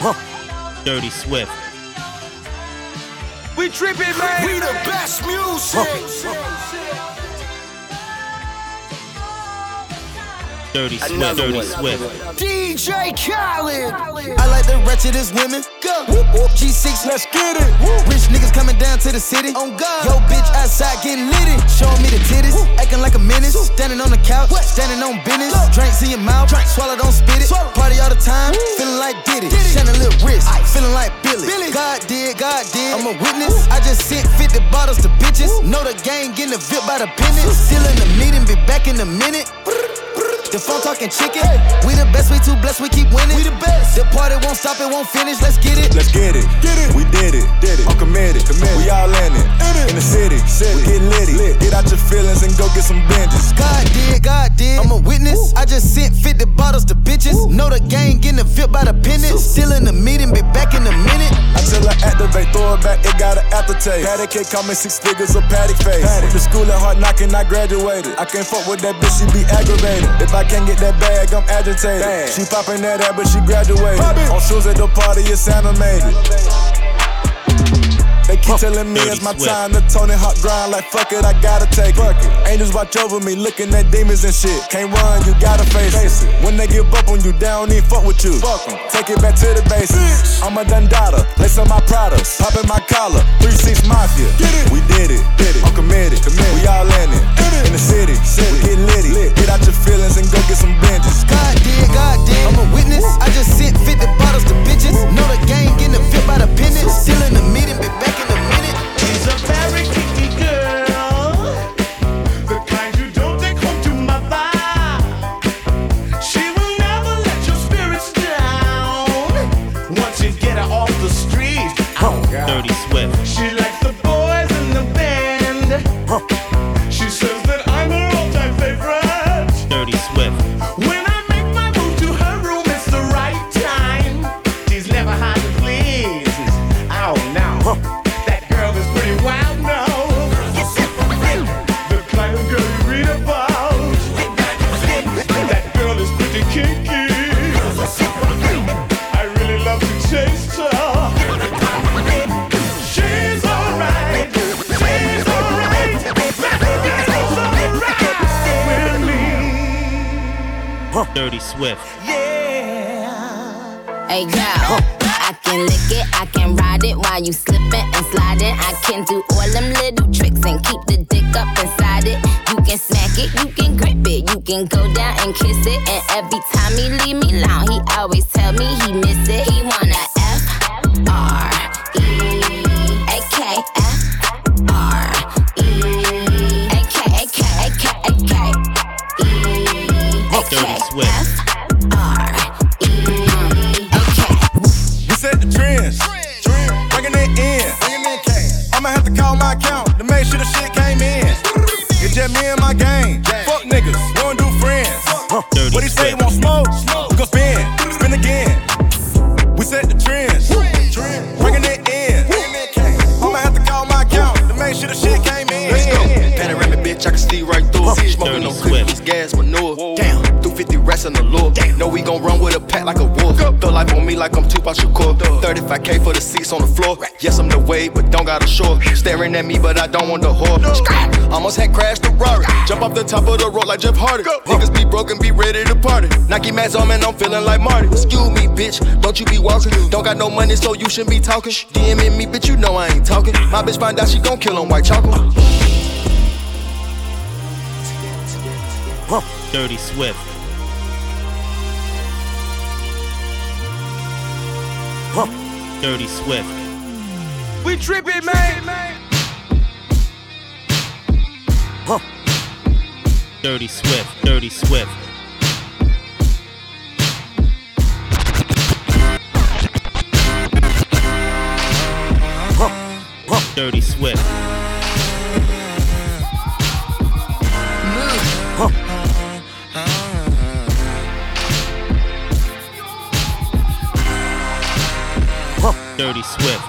Dirty Swift. We tripping, man. We the best music. Dirty Swift. Dirty. Swift. DJ Khaled. I like the wretchedest women. Whoop, whoop. G6, let's get it. Rich niggas coming down to the city. On God. Yo, bitch outside getting litty. Showing me the titties. Acting like a menace. Standing on the couch. What? Standing on business. Drinks in your mouth. Swallow, don't spit it. Party all the time. Feeling like Diddy. Shining little wrist. Feeling like Billy. Billy. God did, God did. I'm a witness. I just sent 50 bottles to bitches. Know the gang getting the VIP by the penny. Still in the meeting, be back in a minute. The phone talking chicken. We the best, we too blessed, we keep winning. We the best. The party won't stop, it won't finish. Let's get it. Let's get it. Get it. We did it. Did it. I'm committed. committed. We all in it. In, the city. city. We get litty. Lit. Get out your feelings and go get some binges. God did, God did. I'm a witness. I just sent 50 bottles to bitches. Know the gang getting the VIP by the penny. Still in the meeting, be back in a minute. Until I activate, throw it back, it got an aftertaste. Patty cake coming six figures of paddock face. Went to school at hard knocking, I graduated. I can't fuck with that bitch, she be aggravated. If I can't get that bag, I'm agitated. She popping that ass, but she graduated. On shoes at the party, it's animated. They keep telling me it's my time to Tony Hawk grind like fuck it, I gotta take it. Angels watch over me, looking at demons and shit. Can't run, you gotta face, it. When they give up on you, they don't even fuck with you. Fuck 'em. Take it back to the basics. I'm a Dundada, lace on my products, popping my collar. Three six mafia, Get it. we did it, did it. I'm committed, committed. We all in it, in the city, we get litty. Get out Fuck niggas, don't do friends. Dirty What he say, want smoke? We like I'm Tupac Shakur. 35k for the seats on the floor. Yes, I'm the wave, but don't got a shore. Staring at me, but I don't want the whore. Almost had crashed the Rari. Jump off the top of the road like Jeff Hardy. Niggas be broken, be ready to party. Nike Mags on, man, I'm feeling like Marty. Excuse me, bitch, don't you be walking. Don't got no money, so you shouldn't be talking. DMing me, bitch, you know I ain't talking. My bitch find out she gon' kill on white chocolate. Dirty Swift. Dirty Swift. We tripping, man. Huh. Dirty Swift. Dirty Swift. Huh. Huh. Dirty Swift. Dirty Swift.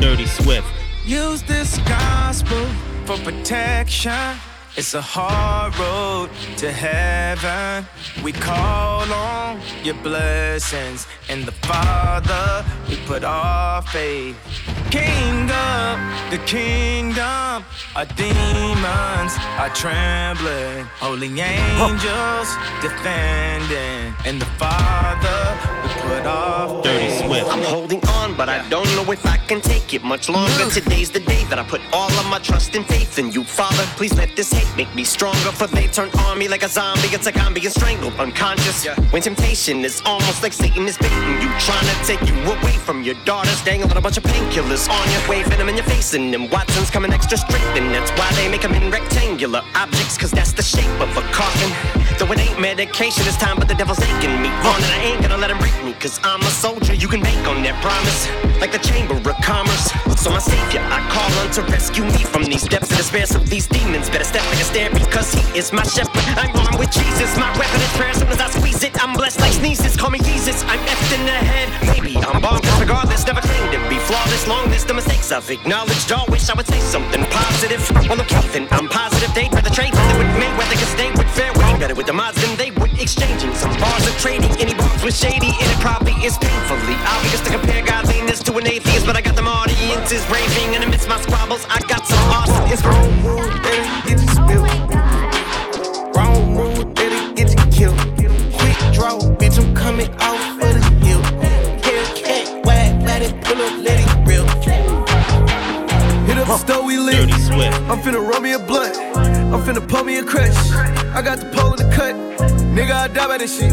Dirty Swift. Use this gospel for protection. It's a hard road to heaven. We call on your blessings. and the Father, we put our faith. King of the kingdom, our demons are trembling. Holy angels defending. In the Father, we put our Dirty. Swift. I'm holding on, but I don't know if I can take it much longer. Today's the day that I put all of my trust and faith in you, Father. Please let this hate make me stronger, for they turn on me like a zombie. It's like I'm being strangled, unconscious. Yeah. When temptation is almost like Satan is baiting you, trying to take you away from your daughters, dangling a bunch of painkillers on you, waving them in your face, and them Watson's coming extra straight, and that's why they make them in rectangular objects, cause that's the shape of a coffin. Though it ain't medication this time, but the devil's aching me on, and I ain't gonna let him break me, cause I'm a soldier. You can bank on that promise, like the Chamber of Commerce. So my savior, I call on to rescue me from these depths of despair. So these demons better step like a stair because he is my shepherd. I'm armed with Jesus, my weapon is prayer. Soon as I squeeze it, I'm blessed like sneezes. Call me Jesus, I'm effed in the head. Maybe I'm bonkers regardless, never claimed to be flawless. Long list of mistakes I've acknowledged. All wish I would say something positive. Well, okay, then I'm positive. They'd rather trade it with Mayweather cause they would fare way better with the mods than they would exchanging. Some bars of trading, any bars was shady, and it probably is painfully obvious to compare God's leanness to an atheist. But I got them audiences raving, and amidst my squabbles, I got some awesome oh, inspiration. Wrong move, better get you spilled. Wrong move, better get you killed. Quick draw, bitch, I'm coming out for the hill. Hellcat, whack, let it pull up, let it rip. Hit up the stove, we lit. Dirty Swift. I'm finna roll me a blunt. I'm finna pull me a crutch. I got the pole in the cut. Nigga, I die by this shit.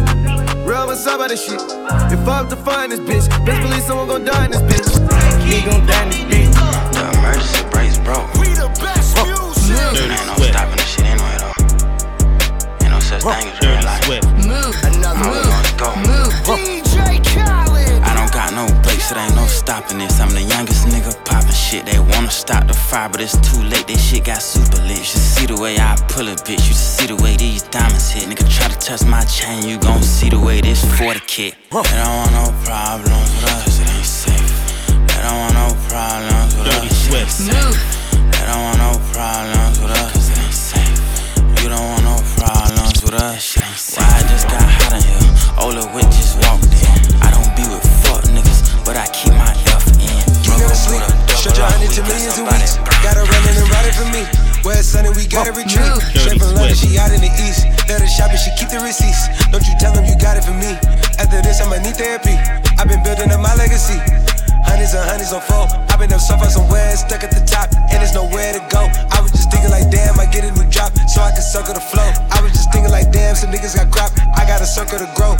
Real myself by this shit. If I have to find this bitch, best believe someone gon' die in this bitch. He gon' die in this bitch. The emergency brakes broke. We the best music. Dirty Ain't no Swift. stopping this shit anyway though. Ain't no such thing as real Dirty life. Swift. Another I shit. They wanna stop the fire, but it's too late. This shit got super lit. You should see the way I pull it, bitch. You should see the way these diamonds hit. Nigga try to touch my chain, you gon' see the way this 40 kick. They don't want no problems with us, it ain't safe. They don't want no problems with Dirty us, it ain't Swift. safe. They don't want no problems with us, it ain't safe. You don't want no problems with us, shit ain't safe. Why I just got hot in here? Ola Wick just walked in. I don't be with hundred to millions in weeks. Got her running and riding for me. Where it's sunny, we gotta retreat. Dirty Straight from London, she out in the east. Let her shop and she keep the receipts. Don't you tell them you got it for me. After this, I'ma need therapy. I've been building up my legacy. Hundreds and hundreds on four. I've been up so far somewhere, stuck at the top, and there's nowhere to go. I was just thinking like, damn, I get a new drop, so I can circle the flow. I was just thinking like, damn, some niggas got crop. I got a circle to grow.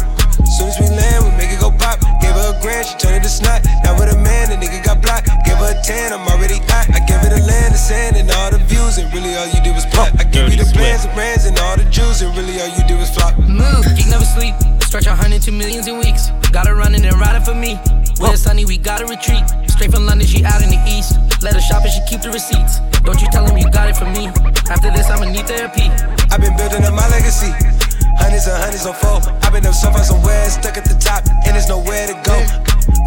Soon as we land, we make it go pop. Gave her a grand, she turned it to snot. Now with a man, the nigga got blocked. Gave her a tan, I'm already hot. I gave her the land, the sand, and all the views, and really all you did was plot. I gave you the plans, Swift. the brands, and all the jewels, and really all you did was flop. Move, geek never sleep. Stretch a hundred to millions in weeks. Got her running and riding for me. When it's sunny, we gotta retreat. Straight from London, she out in the east. Let her shop and she keep the receipts. Don't you tell him you got it from me. After this, I'ma need therapy. I've been building up my legacy. Hundreds and hundreds on four. I've been up so far somewhere, stuck at the top, and there's nowhere to go.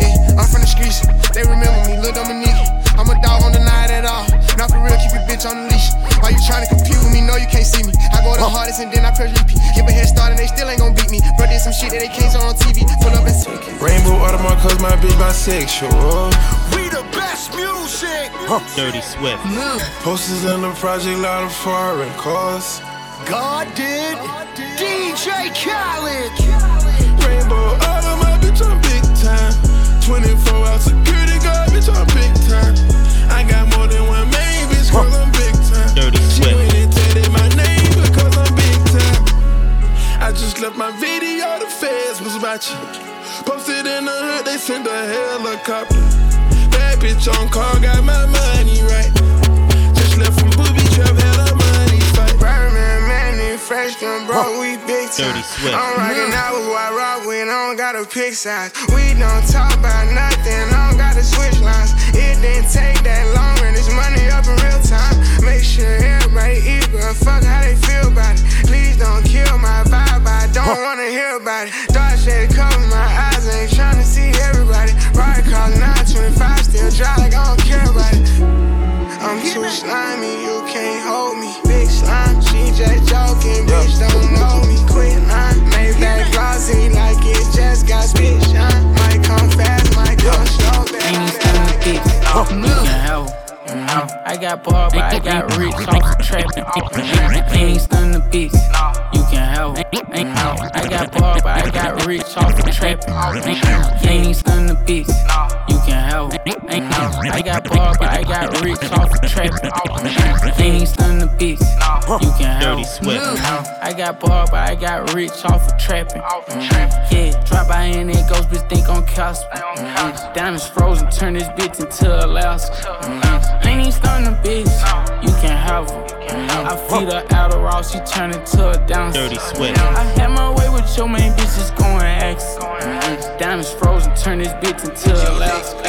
Yeah, I'm from the streets. They remember me, Lil Dominique. I'm a dog on the night at all. Not for real, keep your bitch on the leash. Why you tryna compete with me? No, you can't see me. I go the hardest and then I press repeat. Give a head start and they still ain't gon' beat me. Bro, did some shit that they can't show on cause my bitch bisexual. We the best music. Dirty Swift. Posters in the project, lot of foreign cars. God did. DJ Khaled. Rainbow Audemars, bitch, I'm big time. 24 hour security guard, bitch, I'm big time. I got more than one main bitch, cause I'm big time. Dirty She Swift. went and tatted my name because I'm big time. I just left my video, the feds was watching. Posted in the hood, they sent a helicopter. Bad bitch on call, got my money right. Just left from booby trap, had a money fight. Birdman, Manny, fresh gun, bro, we big time. Dirty Swift. I'm rockin' out with what I rock with, I don't gotta pick sides. We don't talk about nothing, I don't gotta switch lines. It didn't take that long, and this money up in real time. Make sure everybody eat, but fuck how they feel about it. Please don't kill my vibe, I don't huh. wanna hear about it. Dark shade cover my eyes, ain't tryna see everybody. Ride call 925, still dry like I don't care about it. I'm too slimy, you can't hold me. Big slime, she just joking, bitch don't know me. Quit lying, made that glossy like it just got spit shine. Might come fast, might come slow, baby. Ain't no stop, bitch. Look. I got bar, but I got rich off the trapping. Ain't stun the bitch. You can her. I got bar, but I got rich off the trapping. Ain't stun the bitch. You can her. I got bar, but I got rich off the trapping. Ain't stun the bitch. You can have Dirty Swift. I got bar, but I got rich off of trapping. Yeah, drop by and it goes, bitch, think on Casper. Diamonds frozen, turn this bitch into Alaska. Ain't even starting a bitch, you can have her. I feed her Adderall, she turn into a down. Dirty Swift. I had my way with your main bitch, just going X. Diamonds frozen, turn this bitch into Alaska.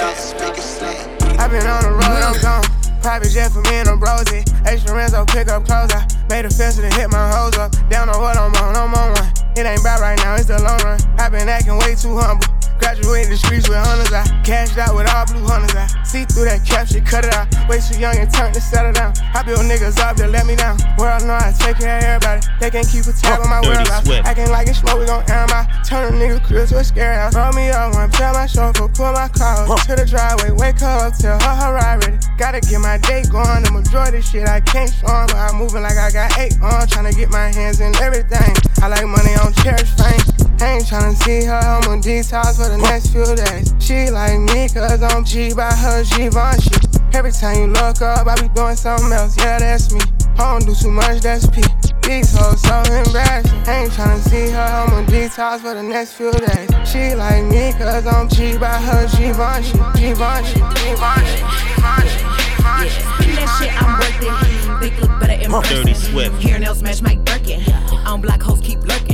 i been on the road, I'm gone. Private jet for me and the brosy. Extra Renzo pick up clothes. I made a fence to hit my hoes up. Down on what I'm on, I'm on one. It ain't bad right now, it's the long run. i been acting way too humble. Graduated the streets with hunters. I cashed out with all blue hunters. I see through that cap shit, cut it out. Way too young and turn to settle down. I build niggas up to let me down. World know I take care of everybody. They can't keep a tab on my whereabouts. Swift. Acting like it's smoke, we gon' air my Turn a nigga crib to a scare house. Roll me up one, tell my chauffeur, pull my car up to the driveway. Wake her up, tell her her ride ready. Gotta get my day going. The majority shit I can't show 'em, but I'm moving like I got eight on. Tryna get my hands in everything. I like money on cherish fame. I ain't tryna see her, I'm on detox for the next few days. She like me, cause I'm G by her Givenchy. Every time you look up, I be doing something else, yeah, that's me. I don't do too much, that's P. These hoes so embarrassing. I ain't tryna see her, I'm on detox for the next few days. She like me, cause I'm G by her Givenchy. Givenchy, Givenchy, Givenchy, Givenchy. Spin that shit, I'm worth it. Big look better in person. Dirty Swift. Hair nails match Mike Birkin. On black hoes keep lurking.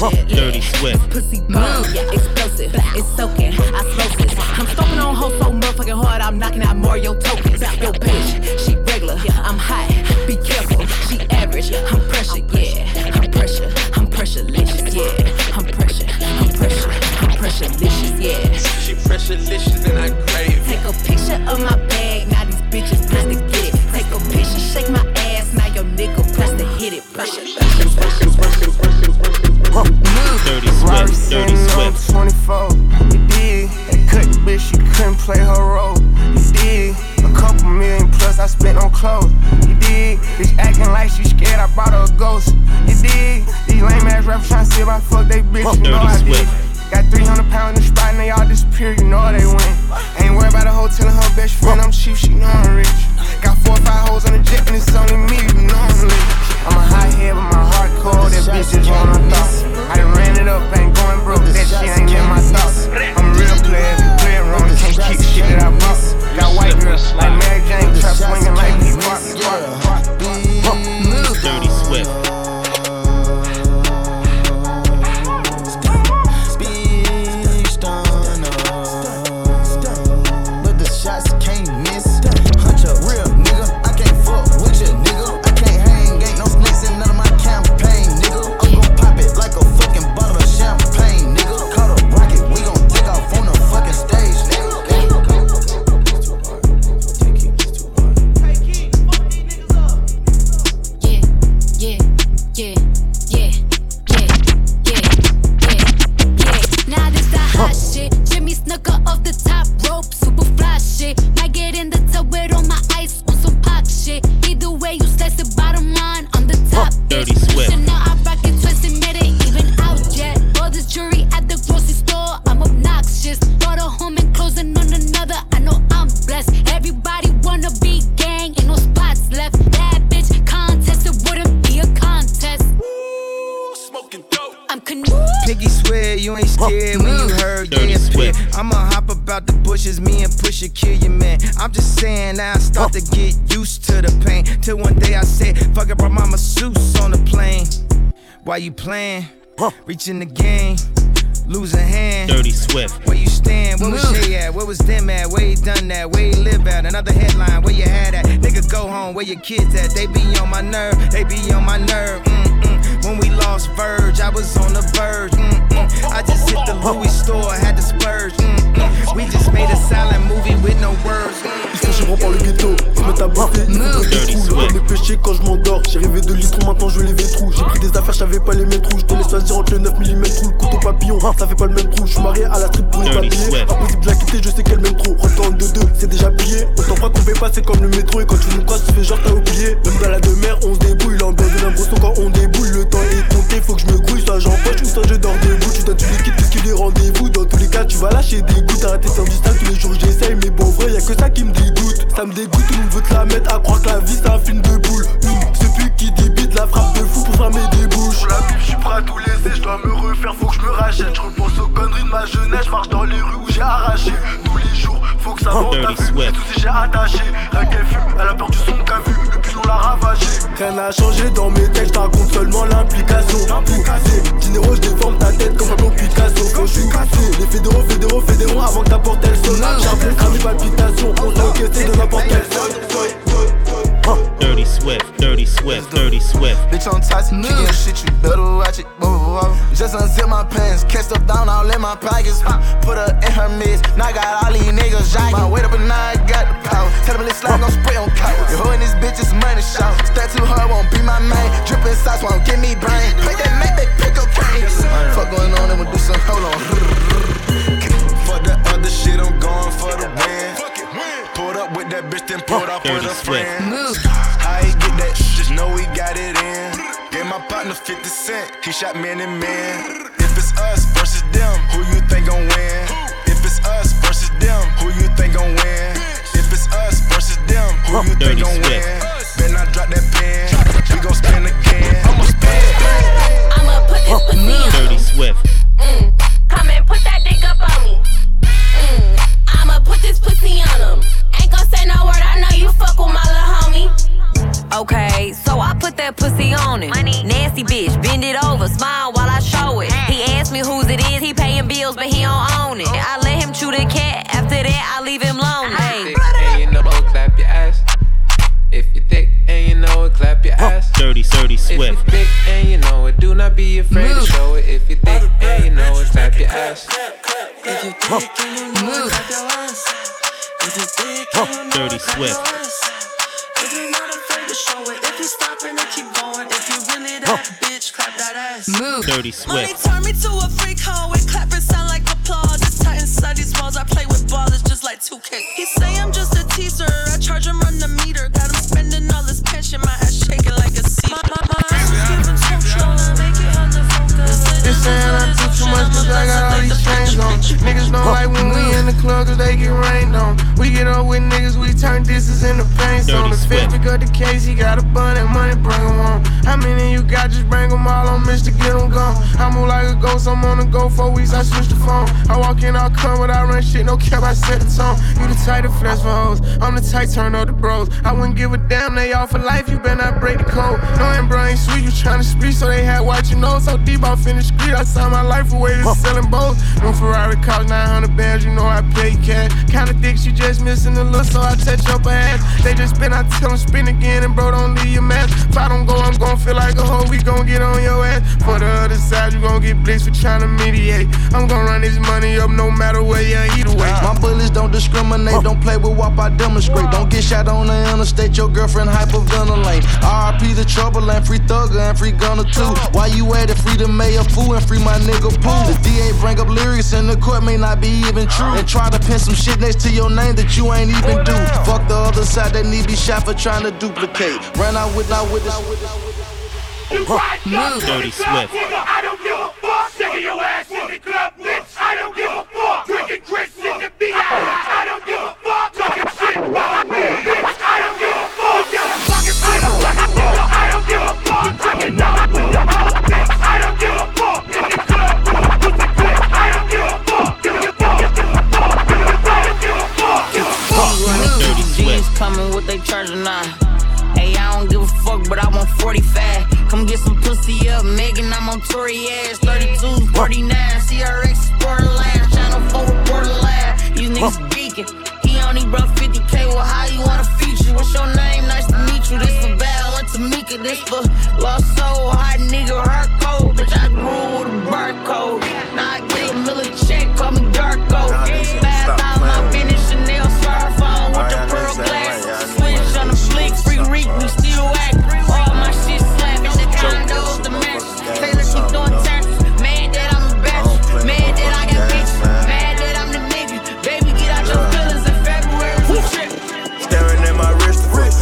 Real hot girl shit. Dirty Swift. Pussy yeah, explosive. It's soaking, osmosis. I'm stomping on hoes so motherfucking hard, I'm knocking out more your tokens. Yo, bitch, she regular, I'm hot. Be careful, she average. I'm pressure, yeah. I'm pressure, I'm pressurelicious, yeah. I'm pressure, I'm pressure, I'm pressurelicious, yeah. She pressurelicious and I crave. Take a picture of my bag, now these bitches press to get it. Take a picture, shake my ass, now your nigga press to hit it. Pressure. Dirty Swift. Dirty Swift. 24. You dig? That cut bitch, she couldn't play her role. You dig? A couple million plus I spent on clothes. You dig? Bitch acting like she scared, I brought her a ghost. You dig? These lame ass rappers tryna see if I fuck they bitch, you know I did. Got 300 pounds in the spot and they all disappear, you know they win. Ain't worried about a hoe telling her best friend I'm cheap, she know I'm rich. Got four or five hoes on the jet and it's only me, you I'm a hot head, my heart cold, that bitch just wanna thought. I done ran it up, ain't going broke, that shit ain't in my thoughts. I'm real player, if you wrong, can't shit that I. Got white girls like Mary Jane, trap swinging like me, rock, rock, rock. Dirty Swift. Now to get used to the pain. Till one day I said, fuck it, brought my masseuse on the plane. Why you playing? Reaching the game, losing hand. Dirty Swift. Where you stand? Where was Shay at? Where was them at? Where he done that? Where he live at? Another headline, where you had at? Nigga, go home, where your kids at? They be on my nerve, they be on my nerve. Mm-mm. When we lost Verge, I was on the verge. Mm-mm. I just hit the Louis store, had to splurge. Mm-mm. We just made a silent movie with no words. Mm-mm. rend par le ghetto. Ils se mettent à baffer, ils foutent des trous. Comme péchés quand je m'endors. J'ai rêvé de litres, maintenant je les trous. J'ai pris des affaires, j'avais pas les mêmes trous. Je te laisse choisir entre le 9 mm le couteau papillon. Ça fait pas le même trou. Je suis marié à la strip pour une papillée. Impossible de la quitter, je sais qu'elle m'aime trop. Retourne de deux, c'est déjà plié. Autant pas qu'on fait passer comme le métro. Et quand tu nous croises, tu fais genre t'as oublié. Même dans la demeure, on se débrouille. L'ambiance de l'impression quand on déboule. Le temps est compté, faut que je me grouille. Soit j'empoche ou soit je dors debout. Tu donnes puisqu'il est rendez-vous. Dans tous les cas, tu vas lâcher des sans distance, tous les jours j'essaye. Mais bon, vrai, y'a que ça qui me dégoûte. Ça me dégoûte, tout le monde veut te la mettre à croire que la vie c'est un film de boule. Une, c'est plus qui débite la frappe de fou pour fermer des bouches. Pour la bif, je suis prêt à tout laisser, je dois me refaire, faut que je me rachète. Je repense aux conneries de ma jeunesse, je marche dans les rues où j'ai arraché. Tous les jours, faut que ça monte à vue. Les soucis j'ai attaché. Rien qu'elle fume, elle a peur du son qu'a vu. Le. Rien n'a changé dans mes textes, je raconte seulement l'implication. L'implication. Dinero, je déforme ta tête comme Pablo Picasso. Quand je suis cassé, les fédéraux, fédéraux, fédéraux, avant que ta porte elle sonne. Charbon, cramé, palpitation. On s'est encaissé de n'importe quelle Dirty Swift, Dirty Swift, Dirty Swift. Bitch on toxic, kicking shit, you better watch it. Whoa, whoa, whoa. Just unzip my pants, catch stuff down all in my pockets. Uh, put her in her midst, now I got all these niggas jocking. My weight up and now I got the power. Tell them this slide gon' spray on couch. You holding this bitch is money shot. Step too hard, won't be my main. Drippin' sauce won't give me brain. Play that make that pick cocaine. Fuck going on, and we'll do some, hold on. Fuck the other shit, I'm going for the win. Pulled up with that bitch, then pulled off with a friend. How know we got it in. Gave my partner 50 cent, he shot man and man. If it's us versus them, who you think gon' win? If it's us versus them, who you think gon' win? If it's us versus them, who you think Dirty gon' Swift. win? Better not drop that pen, we gon' spin again. I'ma spin. I'ma put this pussy on Dirty Swift. Mm. Come and put that dick up on me. Mm. I'ma put this pussy on him. Ain't gon' say no word, I know you fuck with my little homie. Okay, so I put that pussy on him. Nasty bitch, bend it over, smile while I show it. He asked me whose it is, he paying bills, but he don't own it. I let him chew the cat, after that I leave him lonely. Hey. And you know, clap your ass. If you thick and you know it, clap your ass. Dirty, dirty If you thick and you know it, do not be afraid to show it. If you thick and you know it, clap your ass. Dirty Swift. Dirty Money Swift. turn me to a freak hoe with clapping sound like applause. Just tight inside these walls, I play with ballers just like 2K. He say I'm just a teaser, I charge him run the meter. Got him spending all his pension, my ass shaking like a seizure. My, my, my They saying I do too much cause I got all these chains on. Niggas don't like when we in the club cause they get rained on. We get up with niggas, we turn disses into on. The fifth pick up the case, he got a bun and money, bring 'em home. How many you got? Just bring 'em all on, Mr. Get 'em gone. I move like a ghost, I'm on the go for weeks, I switch the phone. I walk in, I'll come without run shit, no cap, I set the tone. You the type to flex for hoes, I'm the type turn up the bros. I wouldn't give a damn, they all for life, you better not break the code. No, and bro ain't sweet, you tryna speak, so they had watch you know. So deep, I finished street, I signed my life away to selling bows. No Ferrari cost 900 bands, you know I pay cash. Kinda dick, she just missing the look, so I touch up her ass. They just spin, I tell them spin again, and bro, don't leave your mask. If I don't go, I'm gon' feel like a hoe, we gon' get on your ass. For the other side, you gon' get blitzed for to mediate. I'm gon' run this money up no matter where you either way. My bullets don't discriminate, don't play with WAP, I demonstrate. Don't get shot on the interstate, your girlfriend hyperventilate. RIP the trouble and free Thugger and free Gunna too. Why you at it? Free the mayor fool and free my nigga Pooh. The DA bring up lyrics and the court may not be even true. And try to pin some shit next to your name that you ain't even do. Fuck the other side, they need be shot for trying to duplicate. Ran out with, out with this. Dirty Swift. I don't give a fuck. Taking your ass in the club, they turn to nine. Hey, I don't give a fuck, but I want 40 fat. Come get some pussy up, Megan, I'm on Tory ass. 32, 49, CRX, borderline, Channel 4, borderline. These niggas geeking. He only brought 50K, well, how you wanna feature? What's your name? Nice to meet you. This for Val and Tamika, this for Lost Soul, hot nigga, her cold. Bitch, I grew with a barcode. Now I get a million check, call me Darko. 5,000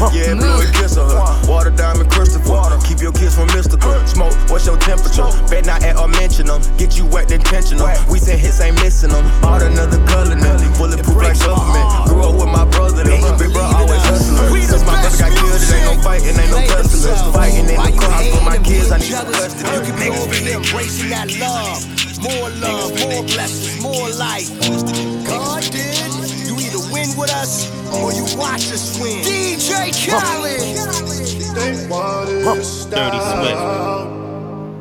yeah, blow a kiss of her. Water diamond Christopher. Keep your kids from mystical. Smoke, what's your temperature? Bet not at or mention them. Um. Get you wet intentional. Um. We send hits, ain't missing um. them. All another color now. Bulletproof like government. Grew up with my brother, them. Big bro always hustling. Since my brother got killed, it ain't no fighting, ain't no tussling. Fighting in the car for my kids, I need some custody. You can over there embracing that love. More love, more blessings, more life. God did. You either win with us or you watch us win. DJ Khaled. They wanted to Dirty Swift. stop.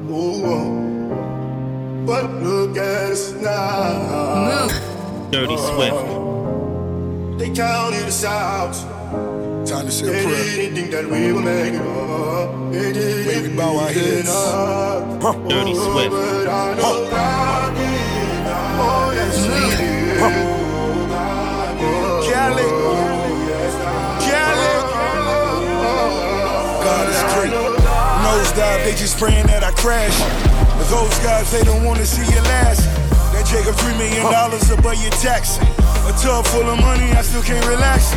Ooh, But look at us now. Dirty uh-huh. Swift. They counted us out. Time to say They a prayer. didn't think that we would make it up. They didn't Maybe bow our heads. up. Dirty Swift. But I know God did. Oh, yes, He Nosedive, they just praying that I crash. But those guys, they don't wanna see you last. That Jacob three million dollars above your tax. A tub full of money, I still can't relax.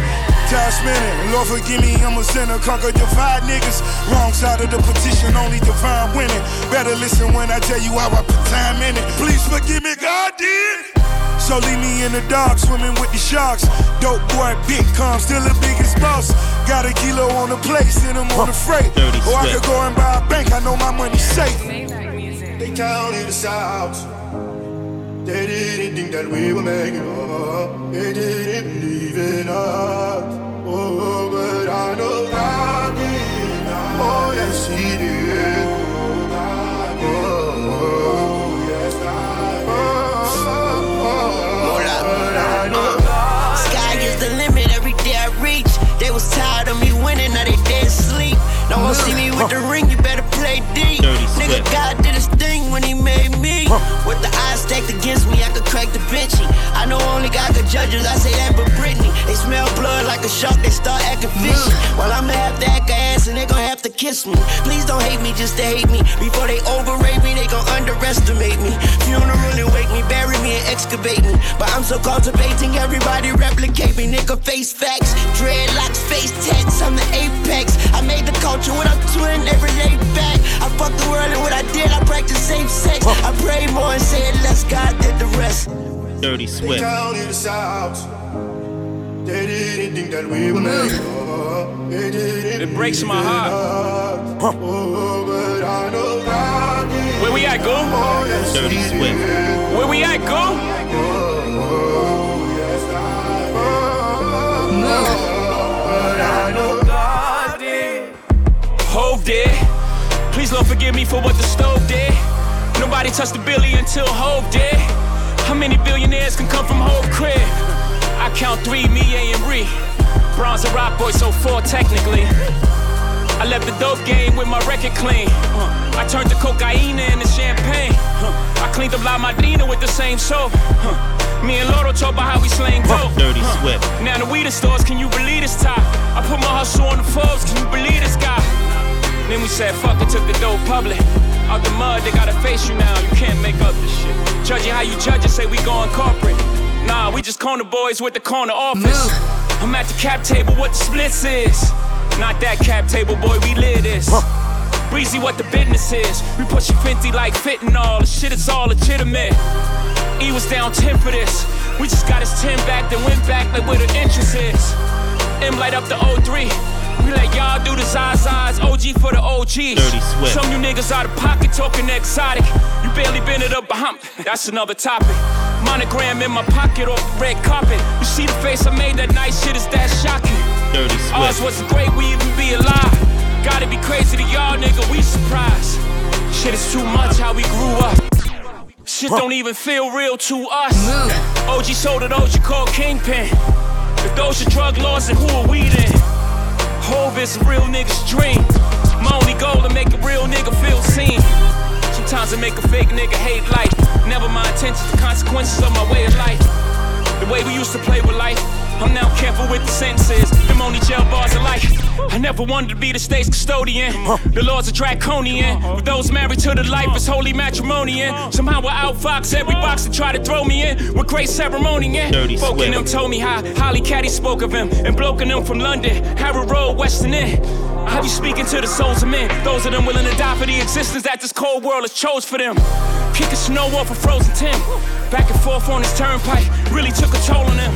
Time spinning, Lord forgive me, I'm a sinner. Conquer divide niggas. Wrong side of the petition, only divine winning. Better listen when I tell you how I put time in it. Please forgive me, God did. So leave me in the dark, swimming with the sharks. Dope boy, big calm, still the biggest boss. Got a kilo on the plate, send him on the freight. Dirty Or I could go and buy a bank, I know my money's safe. They counted us out. They didn't think that we were making it up. They didn't believe in us. Oh, but I know God did. Oh, yes, He did. Now they dead sleep. Don't wanna see me with the ring, you better play D. Nigga, God did his thing when he made me. With the odds stacked against me, I could crack the benchy. I know only God could judge us, I say that but Britney. They smell blood like a shark, they start acting fishy. While I'ma have to act a ass and they gon' have to kiss me. Please don't hate me just to hate me. Before they overrate me, they gon' underestimate me. Funeral and wake me, bury me and excavate me. But I'm so cultivating, everybody replicate me. Nigga, face facts, dreadlocks, face tats, I'm the apex. I made the culture what I'm twin every day back. I fuck the world and what I did, I practice safe sex. I pray more and say less, God did the rest. Dirty They Swift. Counted us out. They didn't think that we would make it up. They didn't It breaks my heart. But I know God did. Where we at, go? Dirty Swift. Where we at, go? Yes, God. But I know God did. Hov did. Please Lord forgive me for what the stove did. Nobody touched the billy until Hov did. How many billionaires can come from Hov crib? I count three, me, A, and Ree. Bronze and rock boy, so four technically. I left the dope game with my record clean. Uh, I turned the cocaine into champagne. Uh, I cleaned up La Madrina with the same soap. Uh, me and Loro talk about how we slang dope. Dirty Uh, Swift. Now the weed stores, can you believe this top? I put my hustle on the Forbes, can you believe this guy? Then we said, fuck it, took the dope public. Out the mud, they gotta face you now. You can't make up this shit. Judge it how you judge it, say we going corporate. Nah, we just corner boys with the corner office. I'm at the cap table, what the splits is. Not that cap table, boy, we live this. Breezy, what the business is. We pushing 50 like fentanyl. The shit is all legitimate. E was down 10 for this. We just got his 10 back, then went back like where the interest is. M light up the O3. We let y'all do the Zazas, OG for the OGs. Dirty Swift. Some you niggas out of pocket talking exotic. You barely been it up a hump. That's another topic. Monogram in my pocket off the red carpet. You see the face I made that night, shit is that shocking. Dirty Ours wasn't great, we even be alive. Gotta be crazy to y'all, nigga, we surprised. Shit is too much how we grew up. Shit don't even feel real to us. OG sold it, OG called Kingpin. If those are drug laws, then who are we then? Hov is a real nigga's dream. My only goal to make a real nigga feel seen. Sometimes I make a fake nigga hate life. Never my intentions, the consequences of my way of life. The way we used to play with life. I'm now careful with the sentences. Them only jail bars of life. I never wanted to be the state's custodian. Uh-huh. The laws are draconian. Uh-huh. For those married to the life, it's holy matrimony. And uh-huh. somehow I outfox every box that try to throw me in with great ceremony. And folk in them told me how Holly Caddy spoke of him. And bloke in them from London, Harrow Road, Western End. I be speaking to the souls of men, those of them willing to die for the existence that this cold world has chose for them. Kicking snow off a frozen Tim, back and forth on this turnpike, really took a toll on them.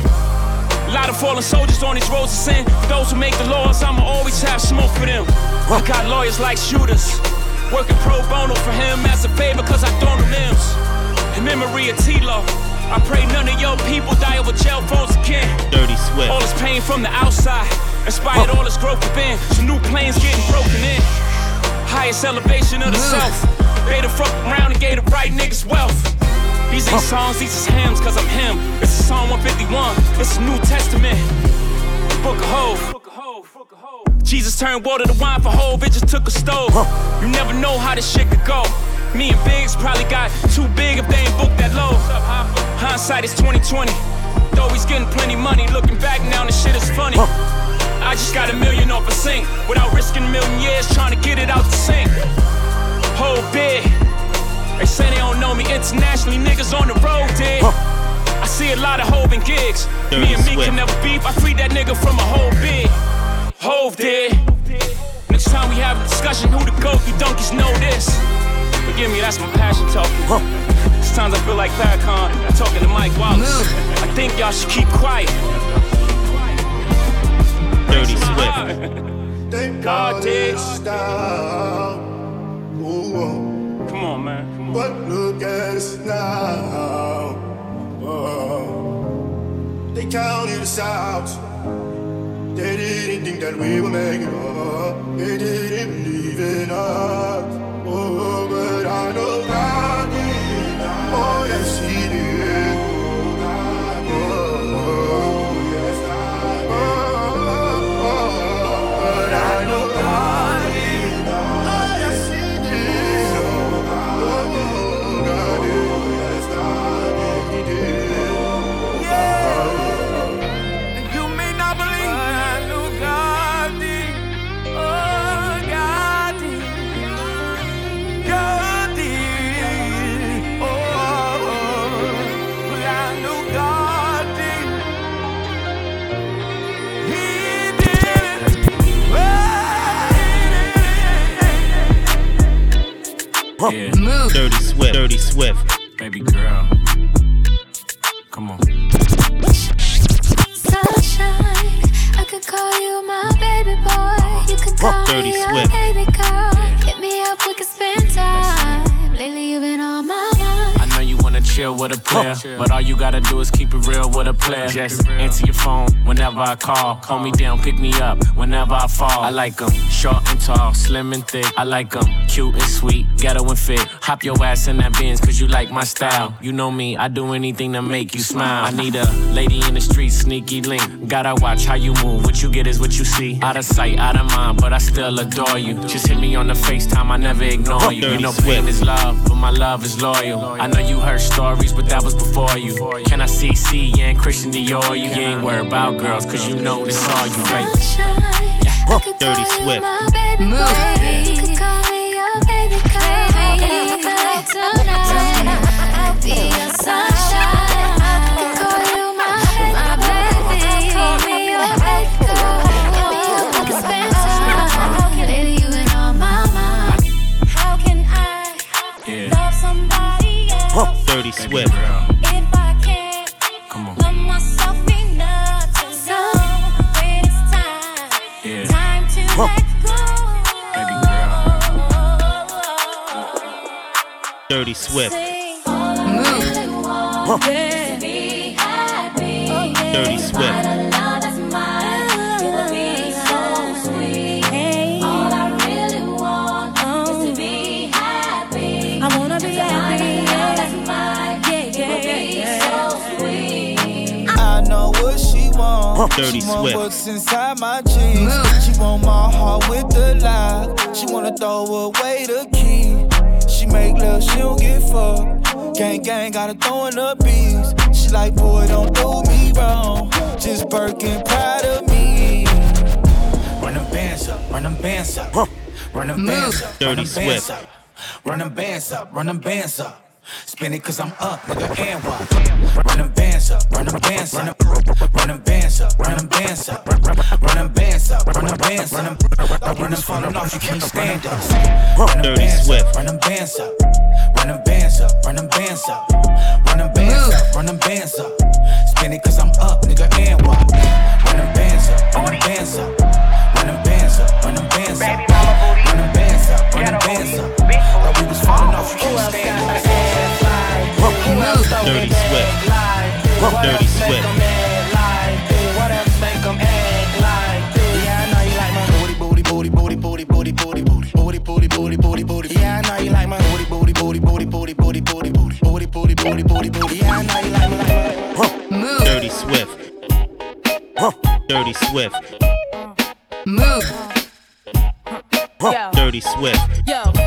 A lot of fallen soldiers on these roads of sin. For those who make the laws, I'ma always have smoke for them. I got lawyers like shooters, working pro bono for him as a favor, cause I thrown them limbs. In memory of T-Lo, I pray none of your people die over jail phones again. Dirty Swift. All this pain from the outside inspired all this growth within. So new planes getting broken in. Highest elevation of the self. They the fuck around and gave the right niggas wealth. These ain't songs, these is hymns, cause I'm him. It's a Psalm 151, it's a New Testament. Book of Hov. Jesus turned water to wine for Hov, it just took a stove. You never know how this shit could go. Me and Biggs probably got too big if they ain't booked that low. Hindsight is 2020. Though he's getting plenty money, looking back now, the shit is funny. I just got a million off a sink without risking a million years trying to get it out the sink. Whole big. They say they don't know me internationally, niggas on the road did. I see a lot of Hov and gigs. Me and me can never beef. I freed that nigga from a whole big. Hov did. Next time we have a discussion, who the goat? You donkeys know this. Forgive me, that's my passion talking. Sometimes I feel like Farrakhan talking to Mike Wallace. I think y'all should keep quiet. Dirty Swift. God did. down. Come on, man. But look at us now. Oh. They counted us out. They didn't think that we make it up. They didn't believe in us. Oh, but I know God. Oh, yes, He Yeah. Dirty Swift. Dirty Swift. Baby girl. Come on. Sunshine, I could call you my baby boy. You could call Dirty me Swift. your baby girl. Hit me up, we can spend time. Lately you've been on my mind. I know you wanna chill with a player, but all you gotta do is keep it real with a player. Just answer your phone whenever I call. Call me down, pick me up whenever I fall. I like 'em short and tall, slim and thick. I like 'em cute and sweet, ghetto and fit. Hop your ass in that Benz, cause you like my style. You know me, I do anything to make you smile. I need a lady in the street, sneaky link. Gotta watch how you move, what you get is what you see. Out of sight, out of mind, but I still adore you. Just hit me on the FaceTime, I never ignore you. You know pain is love, but my love is loyal. I know you heard stories, but that was before you. Can I see C and Christian Dior? You ain't worried about girls, cause you know this all you, baby. Dirty Swift. My baby boy. Time to let go. Baby girl. Dirty Swift. Dirty Swift. I wanna be happy. I know what she want. Dirty she want Swift. what's inside my jeans. Want my heart with the lock. She wanna throw away the key. She make love, she don't get fucked. Gang gang gotta throw in the beats. She like, boy, don't do me wrong. Just Birkin proud of me. Run them bands up. run them bands up, run them bands up, run Dirty Swift. up, run them bands up, run them bands up. Spin it cause I'm up, nigga, and what? Run them bands up, run them bands up, run them bands up, run them bands up, run them bands up, run them bands up, run them, run them falling off, you can't stand us. Run them bands up, run them bands up, run them bands up, run them bands up, run them bands up, run them bands up. Spin it cause I'm up, nigga, and what? Run them bands up, run them bands up, run them bands up, run them bands up, run them bands up, run them bands up. Thought we was falling off, you can't stand us. Dirty Swift. Dirty Swift. Dirty Swift. Dirty Swift. Move. Dirty Swift. Yo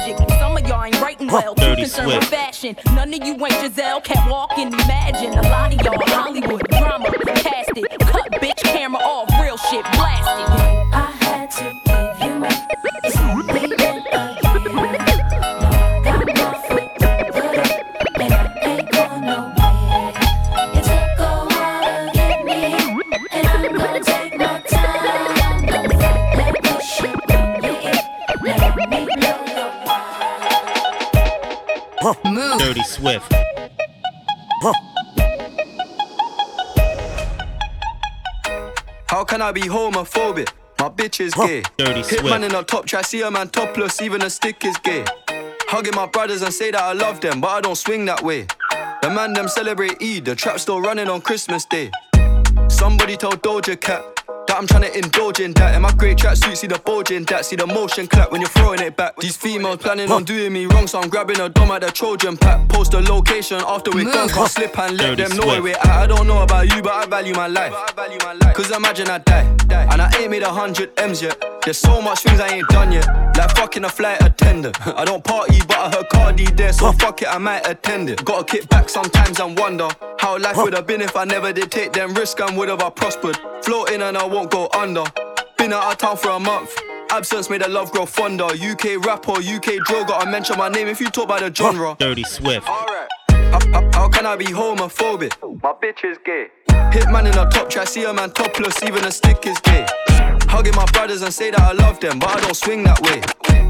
Some of y'all ain't writing well, too concerned with fashion. None of you ain't Giselle, can't walk and imagine. A lot of y'all Hollywood drama, cast it. Cut bitch camera off, real shit blasted. Dirty Swift. How can I be homophobic? My bitch is gay. Dirty Hit Swift. man in a top try, see a man topless, even a stick is gay. Hugging my brothers and say that I love them, but I don't swing that way. The man them celebrate Eid, the trap still running on Christmas Day. Somebody tell Doja Cat that I'm trying to indulge in that. In my great tracksuit, see the bulging. that, see the motion clap when you're throwing it back. These females planning on doing me wrong, so I'm grabbing a dom at the Trojan pack. Post the location after we gone, can't slip and let Dirty them know where we're at. I don't know about you, but I value my life. Cause imagine I die, and I ain't made a hundred M's yet. There's so much things I ain't done yet. Like fucking a flight attendant. I don't party, but I heard Cardi there, so fuck it, I might attend it. Gotta kick back sometimes and wonder how life would have been if I never did take them risks and would have I prospered. Floating and I won't go under. Been out of town for a month. Absence made the love grow fonder. UK rapper, UK drill, gotta mention my name if you talk about the genre. Dirty Swift. How, how- how can I be homophobic? My bitch is gay. Hit man in a top try, see a man topless, even a stick is gay. Hugging my brothers and say that I love them, but I don't swing that way.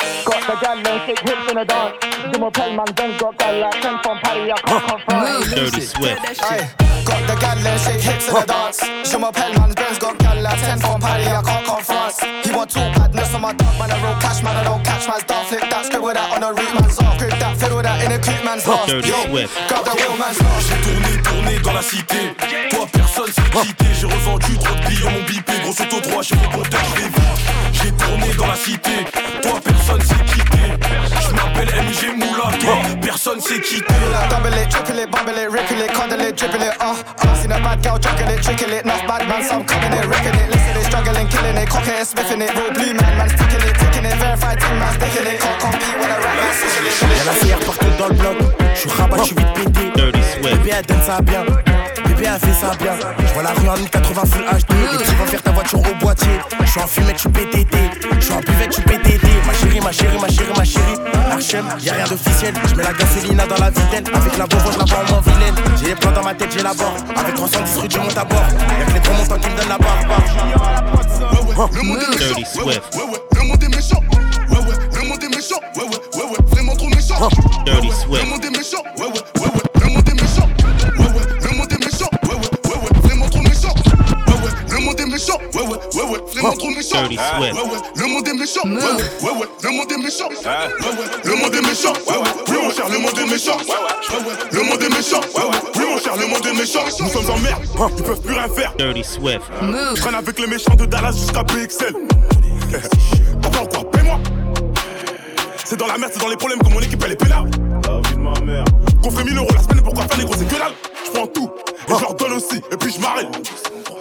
Got the gal and sick hips in the dance. Jim Pell man, Ben's got gal like 10 from Paddy, I can't confront. Dirty Swift. Got the gal and shake hips in the dance. Jim Pell man, Ben's got gal like 10 from Paddy, I can't confront. He want two badness on my dog, man, a real cash man, I don't catch man's dog. Flip that, scribble that on the root man's off. Grip that, fiddle that in a creep man's lost. Dirty Yo, Swift. got the real man's lost. J'ai tourné, tourné dans la cité. Toi, personne s'est quitté. J'ai revendu trop de billets, mon bipé. Gros auto droit, j'ai mon compteur, je. J'ai tourné dans la cité. Toi, personne s'est quitté. Je m'appelle MG Moula. Toi, personne s'est quitté. Double it, triple it, bubble it, ripple it, cuddle it, dribble it, uh, uh. Seen a bad girl juggling it, tricking it, enough bad man, some coming it, ripping it. Listen, they struggling, killing it, cocking it, sniffing it. Real blue man, man, sticking it, ticking it, verified team man, sticking it. Can't compete when I rap, man, switching it. Y'a la CR partout dans le bloc. Je suis rabat, je suis vite pété. Bébé, elle donne ça bien. Bébé, elle fait ça bien. Je vois la rue en 1080 full HD. Les petits vont faire ta voiture au boîtier. Je suis en fumette, je suis PTT. Je suis en buvette, je suis PTT. Ma chérie, ma chérie, ma chérie, Archem, y'a rien d'officiel. Je mets la gasolina dans la vitelle. Avec la bourgeoise, je la vois en moins vilaine. J'ai les plans dans ma tête, j'ai la barre. Avec 310 rue, je monte à bord. Y'a que les gros montants qui me donnent la barre. Le monde est Dirty méchant. Swift. Ouais, ouais, le monde est méchant. Ouais, ouais, le monde est méchant. Ouais, ouais, ouais, ouais, vraiment trop méchant. Dirty Ouais, Swift. ouais, le monde est méchant. Ouais, ouais, ouais, ouais, le monde est méchant. Ouais, ouais, le monde est méchant. Ouais, ouais, cher, le monde est méchant. Ouais, ouais, ouais, le monde est méchant. Ouais, ouais, oui, mon cher, le monde est méchant. Nous sommes en merde, ils peuvent plus rien faire. Dirty Swift. Je traîne avec les méchants de Dallas jusqu'à PXL. Papa, quoi Paie-moi C'est dans la merde, c'est dans les problèmes que mon équipe elle est pénale. La vie de ma mère. Qu'on fait 1000 euros la semaine, pourquoi faire les gros, c'est que dalle. Je prends tout, et je leur donne aussi, et puis je m'arrête.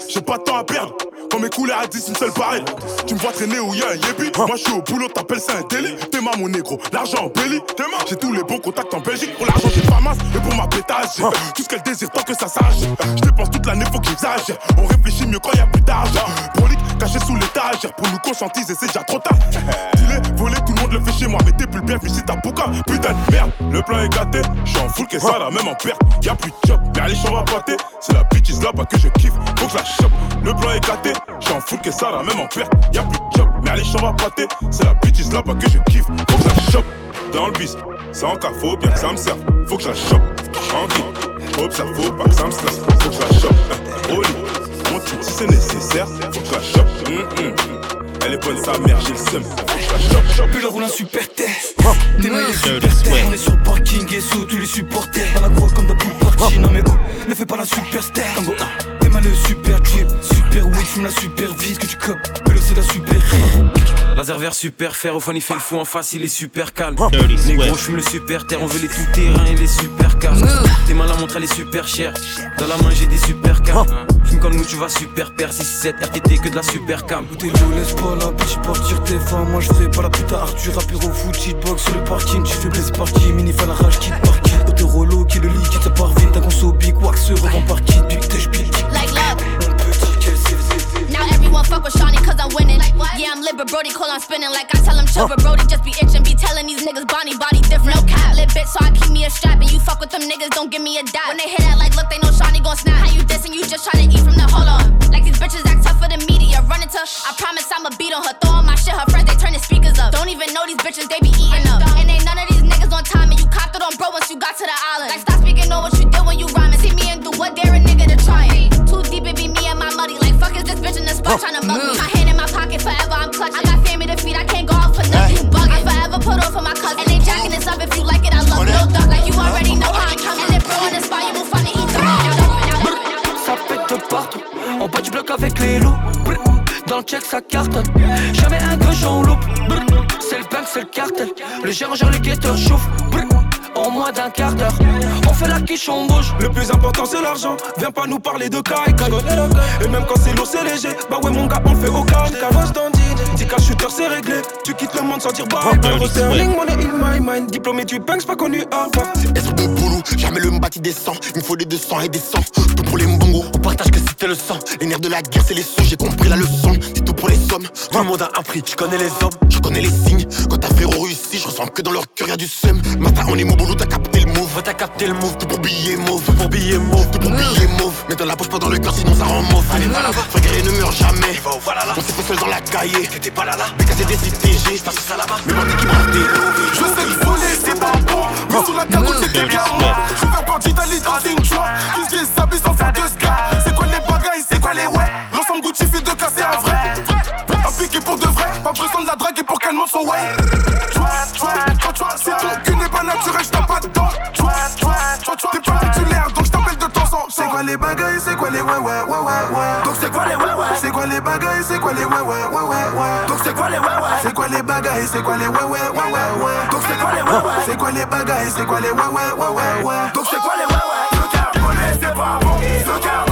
J'ai pas de temps à perdre. Quand mes couleurs à 10, une seule pareille. Tu me vois traîner où y a un yébi. Moi je suis au boulot, t'appelles ça un délit. T'es ma mon négro, l'argent en belly. T'es ma, j'ai tous les bons contacts en Belgique. Pour l'argent, j'ai pas masse, et pour ma pétage, j'ai tout ce qu'elle désire tant que ça sache. Je dépense toute l'année, faut que j'exagère. On réfléchit mieux quand y a plus d'argent. Prolique, caché sous l'étagère. Pour nous conscientiser, c'est déjà trop tard. Dis-les, voler, tout le monde le fait chez moi. Mais t'es plus le bienvenu si t'as bouca. Putain de merde, le plan est gâté. J'suis en full que ça, là, même en perte. Y'a plus de job, mais allez, j'en va pâter. C'est la bitch là-bas que je kiffe. Faut que je la chope. Le plan est gâté. J'en fous que ça, la même en perte. Y'a plus de job, mais allez, j'en pâter. C'est la bêtise là-bas que je kiffe. Faut que ça chope dans le bis. Ça en cas, faut bien que ça me serve. Faut que je chope en guide. Observe, faut pas que ça me stresse. Faut que je la chope. Hein, au lit. Mon titre, si c'est nécessaire, faut que je la chope. Hum, hum. Elle est bonne sa mère, j'ai le seum. Plus la roule un super test. Ah. T'es maillé super test. On est sur parking et sous tous les supporters. Dans la grosse comme dans Bull Party. Non mais oh, ne fais pas la superstar. Tango le super drip, super weed, fume la super vite que tu copes. Pélo c'est la super rire. Laser vert super fer, au fond il fait le fou en face, il est super calme. Les gros fume le super terre, on veut les tout terrain, il est super calme. Tes mains la montre elle est super chère, dans la main j'ai des super calmes. Hein. Fume comme nous tu vas super père, 667 RTT que de la super cam. T'es yo, laisse pas la bitch partir tes femmes, moi je fais pas la puta Arthur, rapper au foot, cheatbox sur le parking, tu fais blesser party, mini fan rage, quitte par quitte. Autorolo qui le lit, qui te parvine, ta conso big wax, se revend par kit, c'est Now everyone fuck with Shawnee cause I'm winning. Like what? Yeah, I'm lit, but Brody call I'm spinning. Like I tell him chill, but Brody just be itching. Be telling these niggas Bonnie body different. No cap, lit bitch, so I keep me a strap. And you fuck with them niggas, don't give me a dot. When they hear that, like, look, they know Shawnee gon' snap. How you dissing? You just tryna eat from the hold on. Like these bitches act tough for the media. Run into, I promise I'ma beat on her. Throw on my shit, her friends, they turn the speakers up. Don't even know these bitches, they be eating up. And ain't none of these niggas on time. And you copped it on bro once you got to the island. Like, stop speaking on what you did when you rhyming. See me and do what dare a nigga to try it. Fuck is this bitch in the spot tryna mug me? My hand in my pocket forever, I'm clutching. I got family to feed, I can't go out for nothing. You bugging. I forever put on for my cousin. And they jacking this up if you like it, I love it. No duck, like you already know how I'm coming. And if bro on the spot, you will find it, eat the Ça pète de partout, en bas du bloc avec les loups. Dans le check, ça cartonne. Jamais un cochon loupe. Brr, C'est le bank, c'est le cartel. Le gérant gère les guetteurs chauffe. Brr, En moins d'un quart d'heure, on fait la quiche, on bouge. Le plus important c'est l'argent, viens pas nous parler de caille Et même quand c'est lourd c'est léger, bah ouais mon gars on le fait au calme Cavage dans Dis qu'un shooter c'est réglé, tu quittes le monde sans dire bye bye Resterling, money in my mind, diplômé du bank, pas connu Harvard Être de boulot, jamais le mbati descend. Il me faut des 200 et des 100. Tout pour les mbongos, on partage que si t'es le sang. Les nerfs de la guerre, c'est les sons, j'ai compris la leçon. C'est pour les sommes. Tout le monde a un prix, tu connais les hommes, je connais les signes. Quand ta frérot réussit, je ressens que dans leur cœur y'a du seum. Matin, on est mon boulot, t'as capté le move. T'as capté le move, tout pour billet mauve. Tout pour billet mauve, tout pour billet mauve. Mets dans la poche, pas dans le cœur, sinon ça rend mauve. Allez, voilà, frère guerrier ne meurt jamais. On s'est fait seul dans la cahier. T'étais pas là là, mais c'est des. Je passe ça là-bas, mais moi qui m'a Je sais que voler c'est pas bon Mais sous la cagoule c'était bien moi Je vais faire partie d'Ali dans une joie Qui se s'habille sans faire de ska C'est quoi les bagailles, c'est quoi les ouais? L'ensemble Gucci fait de casser un vrai Un piqué pour de vrai Pas besoin de la draguer pour qu'elle monte son way Toi, toi, toi, toi C'est ton cul n'est pas naturel, j't'ai pas dedans Toi, toi, toi, toi T'es pas titulaire donc j't'appelle de temps en temps C'est quoi les bagailles, c'est quoi les ouais, ouais, ouais, ouais, ouais Donc c'est quoi les ouais, ouais C'est quoi les bagailles, c'est quoi les ouais, ouais, ouais, ouais, ouais Donc c'est quoi les ouais, ouais C'est quoi les bagailles, c'est quoi les ouais, ouais, ouais, ouais, ouais Donc c'est quoi les ouais, ouais C'est quoi les bagailles, c'est quoi les ouais, ouais, ouais, ouais, ouais Donc c'est quoi les ouais, ouais Le carbonais c'est pas bon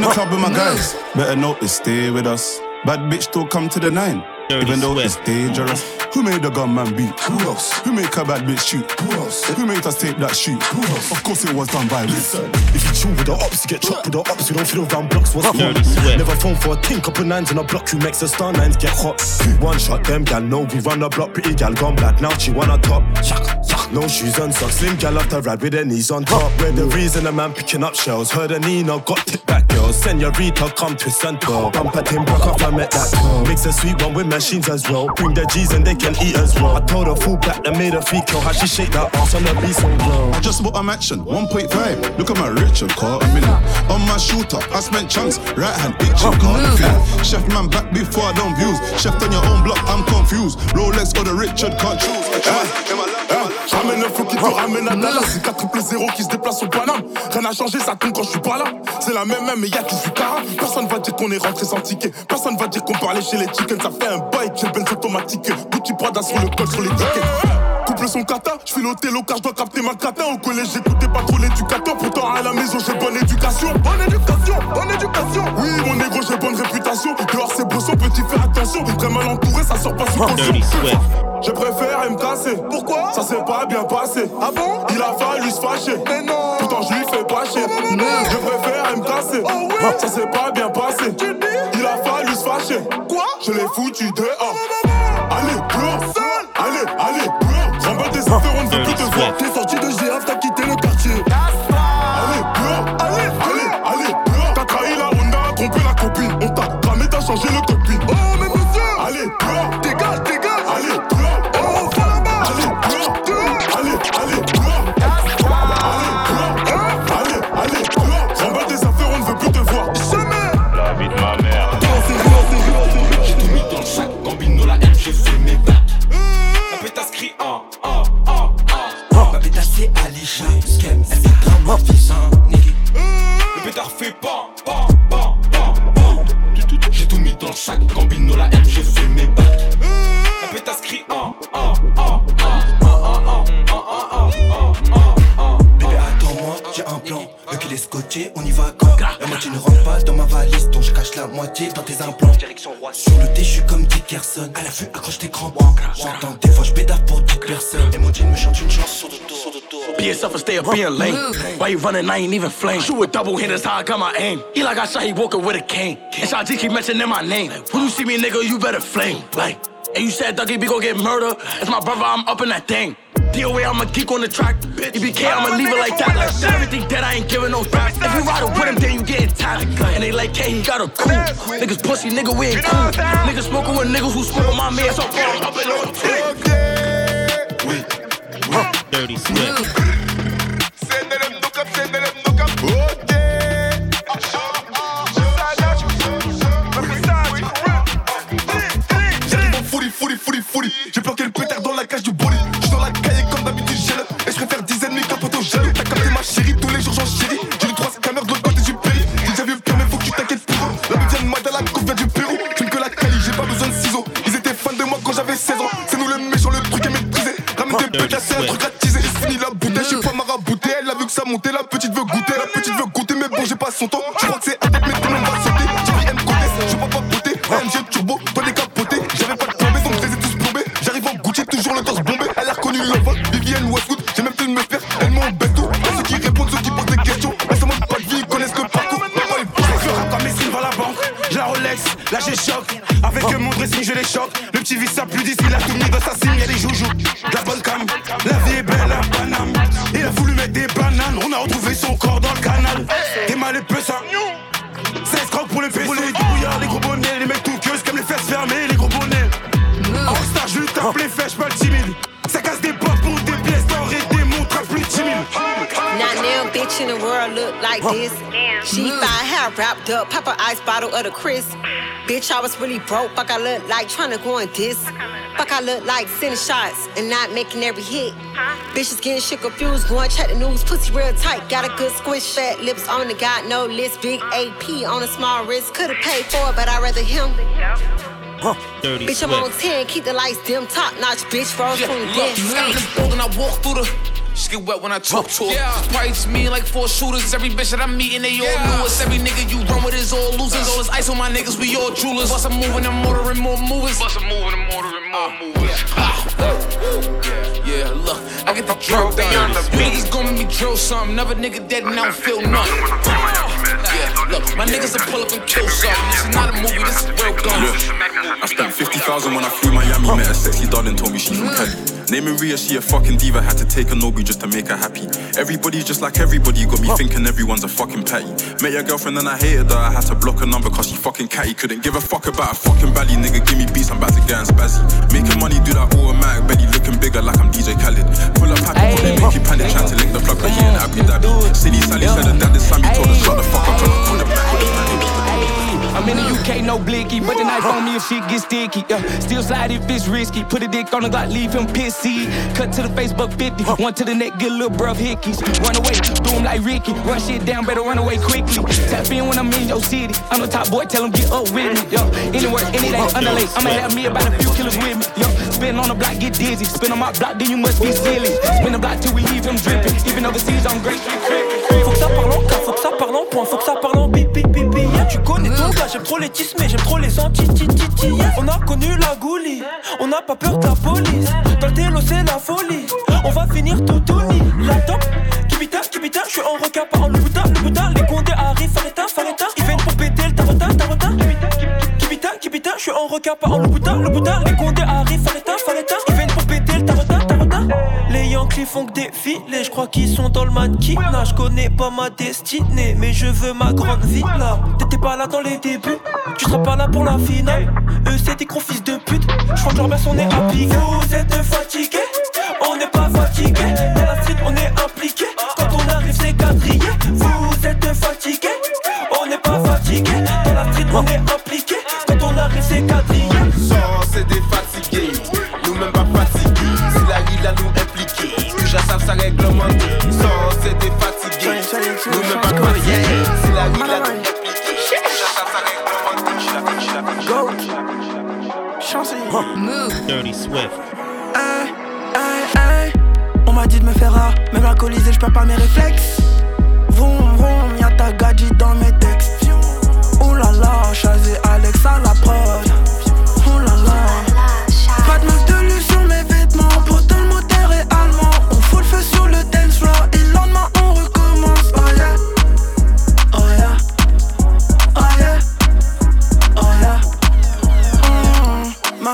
In the club with my guys, better know notice, stay with us. Bad bitch don't come to the nine, even though it's dangerous. Who made the gunman beat? Who else? Who make a bad bitch shoot? Who else? Who made us take that shoot? Who else? Of course it was done by Listen. If you chill with the ops, you get chopped with the ops. You don't feel around blocks. What's wrong? Never phone for a ting, couple nines in a block. Who makes the star nines get hot? One shot, them gal know we run the block. Pretty gal gone black now. She wanna top. Yuck, yuck. No shoes on, so slim gal off the ride with her knees on top. We're the reason a man picking up shells. Heard a Nino got tip back girls. Senorita, come twist and twirl. Bump at him, broke off, I met that girl. Mix a sweet one with machines as well. Bring the G's and they can eat as well. I told her full back that made her feet kill. How she shake that ass on the beat so glow. I just bought a mansion, 1.5. Look at my Richard car, a million. On my shooter, I spent chunks. Right hand itching, car the feel. Chef man back before I don't views. Chef on your own block, I'm confused. Rolex or the Richard can't choose. Ramène un flow qui te ramène à Dallas. C'est 4 triple 0 qui se déplace au Paname. Rien n'a changé, ça tombe quand je suis pas là. C'est la même, même, mais y'a qui suis cara. Personne va dire qu'on est rentré sans ticket. Personne va dire qu'on parlait chez les chickens. Ça fait un bail, j'ai le benz automatique. Gucci Prada sur le col, sur les tickets. Couple son kata, je fais l'hôtel car je dois capter ma cata. Au collège, j'écoutais pas trop l'éducateur. Pourtant, à la maison, j'ai bonne éducation. Bonne éducation, bonne éducation. Oui, mon négro, j'ai bonne réputation. Dehors, c'est brosson, petit, fais attention. Très mal entouré, ça sort pas sous caution. Je préfère me casser. Pourquoi? Ça s'est pas bien passé. Ah bon? Il a fallu se fâcher. Mais non Pourtant je lui fais pas chier. Je préfère me casser. Oh oui Ça s'est pas bien passé. Il a fallu se fâcher. Quoi? Je l'ai foutu dehors. Allez, dehors Allez, allez, tes affaires, on ne veut plus te voir. T'es sorti de GF, t'as quitté le quartier. Allez, dehors Allez, allez, allez, T'as trahi la Honda, trompé la copine. On t'a cramé, t'as changé le being lame. Why you running? I ain't even flame. Shoot with double hitters, how I got my aim. He like I shot, he woke up with a cane. And Shot G keep mentioning my name. When you see me, nigga, you better flame. Like, and you said Dougie be gon' get murdered. It's my brother, I'm up in that thing. DOA, I'm a geek on the track. EBK, I'ma leave it like that. Like, everything that I ain't giving no rap. If you ride with him, then you getting tired. And they like, hey, he got a cool. Niggas pussy, nigga, we ain't cool. Niggas smoking with niggas who smoke with my man. So far, up and on Dirty Swift. Of the Chris. Bitch, I was really broke, fuck I look like tryna go on this. Fuck I look like sending shots and not making every hit. Bitches getting shit confused, going check the news, pussy real tight, got a good squish, fat lips on the got no list, big AP on a small wrist. Could've paid for it, but I'd rather him. Huh. Dirty Bitch, I'm on 10, keep the lights dim, top notch, bitch, rose Yeah, from the look, you dead. in this building, I walk through the. Get wet when I talk to her. Yeah. Price me like four shooters. Every bitch that I'm meeting, they all knew us. Every nigga you run with is all losers. All this ice on my niggas, we all jewelers. Bust a moving and motoring more movers. Bust a moving and motoring more uh, movers. Yeah, yeah, look, I get the drill done. You niggas gon' make me drill something. Another nigga dead and I don't feel nothing. Yeah, look, my niggas will pull up and kill something. This is not a movie, this is real gun. I spent 55 2000 when I flew Miami. Met a sexy darling, told me she's from Cali. Naming Ria, she a fucking diva. Had to take a Nobu just to make her happy. Everybody's just like everybody. Got me thinking everyone's a fucking patty. Met your girlfriend and I hated her. I had to block her number cause she fucking catty. Couldn't give a fuck about a fucking belly. Nigga, give me beats, I'm about to get and spazzy. Making money, do that automatic. Belly looking bigger like I'm DJ Khaled. Pull up happy, probably make you panic. Trying to lick the plug, but he ain't Abu Dhabi. Silly Sally said her dad is Sammy. Told her shut the fuck up, in the UK, no blicky, but the knife on me if shit gets sticky. Yeah. Still slide if it's risky. Put a dick on the Glock, leave him pissy. Cut to the Facebook 50, one to the neck, get a little bruv hickeys. Run away, do him like Ricky. Run shit down, better run away quickly. Tap in when I'm in your city. I'm the top boy, tell him get up with me. Yo. Anywhere, any day, underlay. I'ma have me about a few killers with me. Yo. Spin on the block, get dizzy. Spin on my block, then you must be silly. Spin the block till we leave him dripping. Even overseas, I'm great street tripping. Faut que ça parle en cas, faut que ça parle en point, faut que ça parle en bip bip bip bip. Tu connais ton gars, j'aime trop les tismés, j'aime trop les anti On a connu la goulie, on n'a pas peur de la police. Dans le télo, c'est la folie. On va finir tout uni. La top, kibita, kibita, je suis en requin, pas en loubuta, loubuta. Les condés arrivent, fareta, fareta. Ils viennent pour péter le tarota, tarota. Kibita, kibita, je suis en requin, pas en loubuta, loubuta. Les condés arrivent, fareta, fareta. Yankees font que défiler, je crois qu'ils sont dans le mannequinat. Je connais pas ma destinée, mais je veux ma grande villa. T'étais pas là dans les débuts, tu seras pas là pour la finale. Eux, c'est des gros fils de pute, je crois que leur mère on est piquer. Vous êtes fatigués, on n'est pas fatigués. Dans la street, on est impliqué. Quand on arrive, c'est quadrillé. Vous êtes fatigués, on n'est pas fatigués. Dans la street, on est impliqué. Quand on arrive, c'est quadrillé. C'est des ça. Sans c'est des fatigués, nous même pas. Si la ville a nous impliqués, déjà ça, ça réglementé. Dirty Swift. Hey, hey, hey. On m'a dit de me faire rare, même alcoolisé, je perds pas mes réflexes. Vroom vroom, y'a ta gadget dans mes textes. Ouh là là, Chazé Alex à la prod.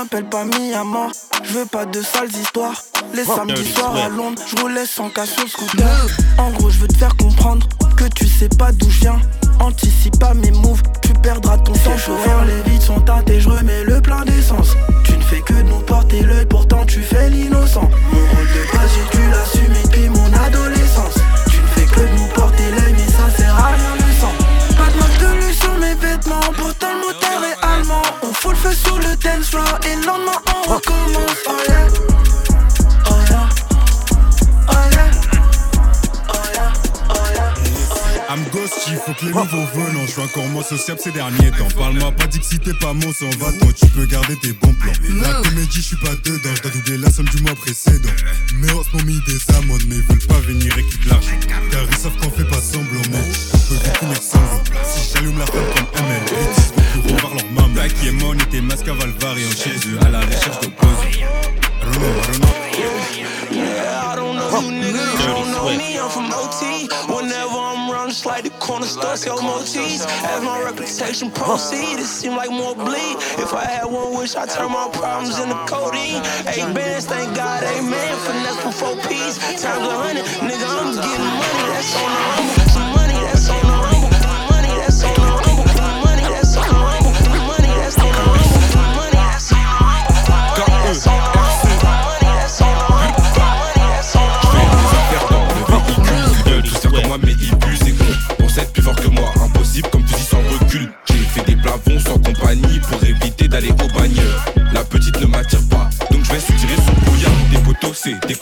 M'appelle pas mort, je veux pas de sales histoires. Les samedis soirs à Londres, je roulais sans casse sur scooter. En gros, je veux te faire comprendre que tu sais pas d'où je viens. Anticipe pas mes moves, tu perdras ton temps. Chauffeur, les vides sont teintés, je remets le plein d'essence. Tu ne fais que nous porter l'œil, pourtant tu fais l'innocent. Mon rôle de base, j'ai dû l'assumer depuis mon adolescence. Tu ne fais que nous porter l'œil, mais ça sert à rien le sang. Pas de marque de luxe sur mes vêtements, pourtant le moteur est allemand. On fout le feu sur le dance floor et le lendemain on recommence. Oh yeah. Oh yeah. Oh yeah. I'm ghosty, faut que les nouveaux venant. Je suis encore moins sociable ces derniers temps. Parle-moi pas dit que si t'es pas mon sang va toi tu peux garder tes bons plans. La comédie, je suis pas dedans, je dois doubler la somme du mois précédent. Mais ce moment, mis des amendes, mais ils veulent pas venir et quittent l'argent. Car ils savent qu'on fait pas semblant, mais on peut vite finir sans. Si j'allume la femme comme ML, leur maman. Black et Mon était masque à Valvarian chez eux, à la recherche de pause. I don't know, I don't know. Yeah, I don't know you niggas, you don't know me, I'm from OT. Whenever I'm around, it's like the corner store, sell motifs. As my reputation proceed, it seem like more bleed. If I had one wish, I'd turn my problems into codeine. Eight bands, thank God, amen. Finesse for four P's, times a hundred. Nigga, I'm getting money, that's on the rumble.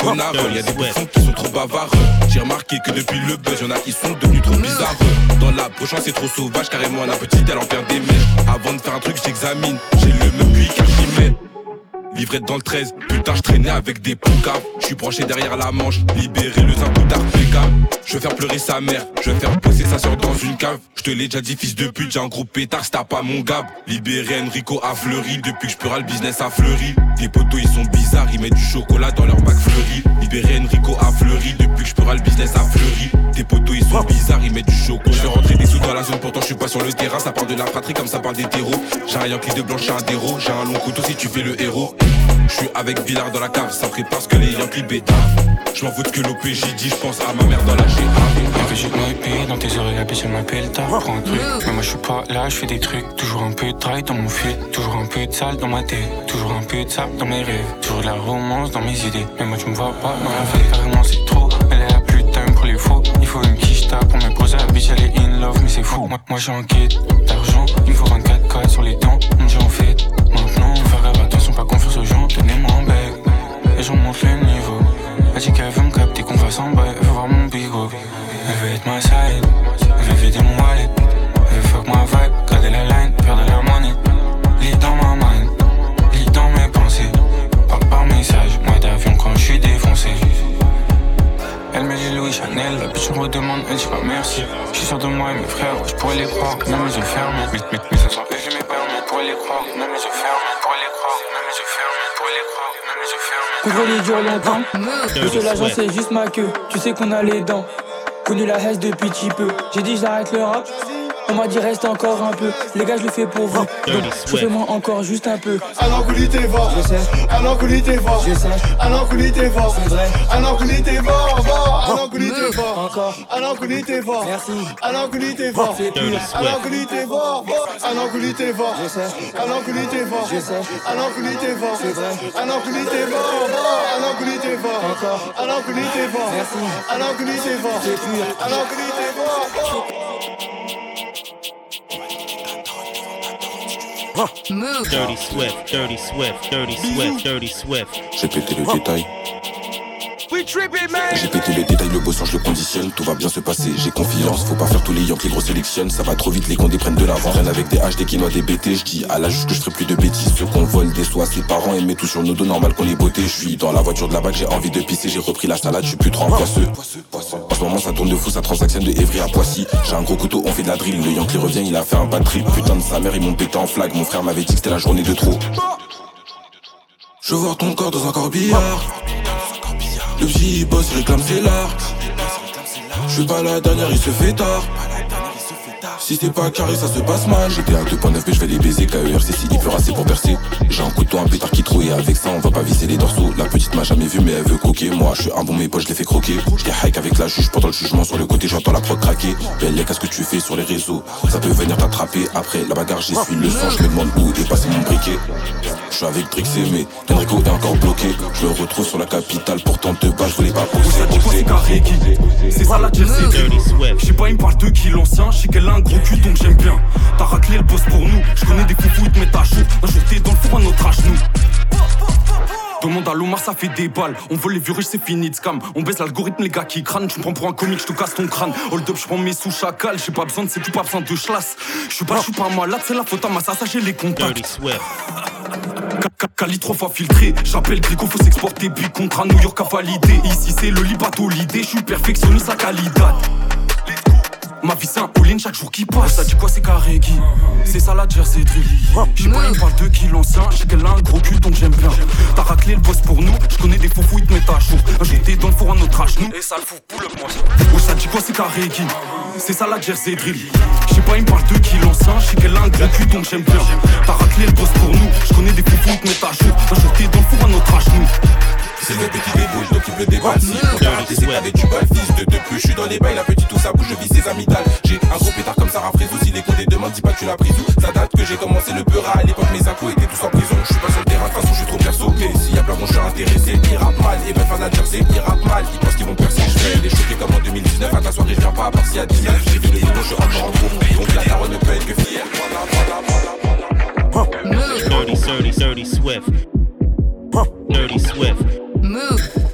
Connards. Y a des bouffons qui sont trop bavards. J'ai remarqué que depuis le buzz, y'en a qui sont devenus trop bizarres. Dans la prochaine, c'est trop sauvage, carrément la petite, elle en perd des mèches. Avant de faire un truc, j'examine. J'ai le même QI qu'Archimède. Livrette dans le 13, putain tard, je traînais avec des poucaves. Je suis branché derrière la manche, libéré le zin d'arpécable. Je vais faire pleurer sa mère, je vais faire pousser sa soeur dans une cave. Je te l'ai déjà dit, fils de pute, j'ai un gros pétard, t'as pas mon gab. Libéré Enrico a fleuri, depuis que je le business a fleuri. Les potos ils sont bizarres, ils mettent du chocolat dans leur bac fleuri. Libéré Enrico a fleuri, depuis que je le business a fleuri. Tes potos ils sont bizarres, ils mettent du chocolat. Je fais rentrer des sous dans la zone, pourtant je suis pas sur le terrain. Ça parle de la fratrie comme ça parle des terreaux. J'ai un Yankee de blanche, j'ai un. J'ai un long couteau si tu fais le héros. Je suis avec Villard dans la cave, ça prépare ce que les Yankees bêta. Je m'en fous que l'OPJ dit, je pense à ma mère dans la GA. J'ai de dans tes oreilles, la bêtise m'appelle, t'as prends un truc. Mais moi je suis pas là, je fais des trucs. Toujours un peu de travail dans mon fil, toujours un peu de sale dans ma tête, toujours un peu de sable dans mes rêves, toujours de la romance dans mes idées. Mais moi tu me vois pas dans la fête, carrément c'est trop. Elle est a plus de time pour les faux. Il faut une quicheta pour me poser la bitch, elle est in love, mais c'est fou. Moi, moi j'ai quête d'argent, il me faut 24 4 sur les dents. J'ai en fait j'en monte le niveau. Elle dit qu'elle veut me capter, qu'on en bas, elle veut voir mon bigot. Elle veut être ma side, elle veut vider mon wallet. Elle veut fuck ma vibe, garder la line, perdre la money. Lit dans ma mind, lit dans mes pensées. Pas par message, moi d'avion quand je suis défoncé. Elle me dit Louis Chanel, la bitch me redemande, elle dit pas merci. Je suis sûr de moi et mes frères, je pourrais les croire, même mes yeux fermés. Mais, mais, mais ça sent plus, je mes permis, pourrais les croire, même mes yeux fermés, pourrais les Couvre les durs longtemps, monsieur l'agent c'est juste ma queue, tu sais qu'on a les dents. Connu la haine depuis petit peu, j'ai dit j'arrête le rap. On m'a dit reste encore un peu, les gars je le fais pour vous. Donc chauffez-moi encore juste un peu. Alors coulis tes va, je sais. Alors coulis tes va, je sais. Alors coulis tes va, c'est vrai. Alors coulis tes va. Alors coulis tes va, encore. Alors coulis tes va, merci. Alors coulis tes va, c'est pire. Alors coulis tes va. Alors coulis tes va, je sais. Alors coulis tes va, je sais. Alors coulis tes va, c'est vrai. Alors coulis tes va. Alors coulis tes va, encore. Alors coulis tes va, merci. Alors coulis tes va, c'est pire. Alors coulis tes va, Move. Dirty Swift, Dirty Swift, Dirty Swift, Dirty Swift. J'ai pété le détail. J'ai pété le détail, le beau sang, je le conditionne, tout va bien se passer, j'ai confiance, faut pas faire tous les Yankees gros sélectionnent, ça va trop vite, les condés prennent de l'avant, rien avec des H, des quinois, des BT, je dis à l'âge que je ferai plus de bêtises, ceux qu'on vole des soies, ses parents aimaient tout sur nos dos, normal qu'on les beautés, je suis dans la voiture de la bague, j'ai envie de pisser, j'ai repris la salade, je suis plus trop poisseux. En ce moment ça tourne de fou, ça transactionne de Evry à Poissy, j'ai un gros couteau, on fait de la drill, le Yankee revient, il a fait un bad trip, putain de sa mère, ils m'ont pété en flag, mon frère m'avait dit que c'était la journée de trop. Je voir ton corps dans un corbillard. Le petit boss réclame ses larmes. Je suis pas la dernière, il se fait tard. Si c'est pas carré, ça se passe mal. J'étais à 2.9, mais je vais les baiser. KERC, si il pleure assez pour percer. J'ai un couteau, un pétard qui trouille. Et avec ça, on va pas viser les dorsaux. La petite m'a jamais vu, mais elle veut coquer. Moi, je suis un bon, mes poches, je les fais croquer. J'étais hike avec la juge pendant le jugement. Sur le côté, j'entends la prod craquer. Belle, qu'est-ce que tu fais sur les réseaux Ça peut venir t'attraper. Après la bagarre, j'essuie le sang. Je me demande où est passé mon briquet. Je suis avec Drixé, mais Enrico est encore bloqué. Je le retrouve sur la capitale, pourtant de bas, je voulais pas poser. C'est ça la jersey. Je sais pas, il me parle de qui l'ancien. Je sais gros cul, donc j'aime bien. T'as raclé le boss pour nous. Je connais des foufous, ils te mettent à jour. Un jour t'es dans le four à notre âge, nous. Demande à Lomar, ça fait des balles. On vole les vieux riches, c'est fini de scam. On baisse l'algorithme, les gars qui crânent. Tu me prends pour un comique, je te casse ton crâne. Hold up, je prends mes sous chacal. J'ai pas besoin de c'est tout, pas besoin de chlasse. Je suis pas, je suis pas malade, c'est la faute à ma ça, j'ai les contacts. Cali trois fois filtré, j'appelle Grigo, faut s'exporter, puis contrat New York à valider. Ici c'est le libato l'idée, je suis perfectionniste la qualité. Ma vie c'est un all chaque jour qui passe. Ça dit quoi c'est carré qui C'est ça la jersey drill. J'sais pas, il parle de qui l'ancien. J'sais qu'elle a un gros cul donc j'aime bien. T'as raclé le boss pour nous. J'connais des fous ils te mettent à jour. Un jour t'es dans le four à notre âge, nous. Et ça le fout pour le moi. Oh, ça dit quoi c'est carré qui C'est ça la jersey drill. J'sais pas, il parle de qui l'ancien. J'sais qu'elle a un gros cul donc j'aime bien. T'as raclé le boss pour nous. J'connais des fous ils te mettent à jour. Un jour t'es dans le four à notre âge, nous. C'est le petit débouche, donc il veut des balles. Si pour t'arrêter, c'est qu'avec du bal, fils de deux plus. Je suis dans les bails, la petite tout ça bouge, je vis ses amygdales. J'ai un gros pétard comme Sarah Frézou. Si les condés demandent, dis pas que tu l'as pris où. Ça date que j'ai commencé le peura. À l'époque, mes accos étaient tous en prison. Je suis pas sur le terrain, de toute façon, je suis trop perso. Mais s'il y a plein bon, je suis intéressé. Ils rappent mal, et même fan à jersey, ils rappent mal. Ils pensent qu'ils vont percer. Je vais les choquer comme en 2019. À ta soirée, je viens pas à part s'il y a 10 000. J'ai vu le bouton, je suis encore en gros. Donc la daronne ne peut être que fière. Dirty, dirty, dirty Swift. Dirty Swift. Move.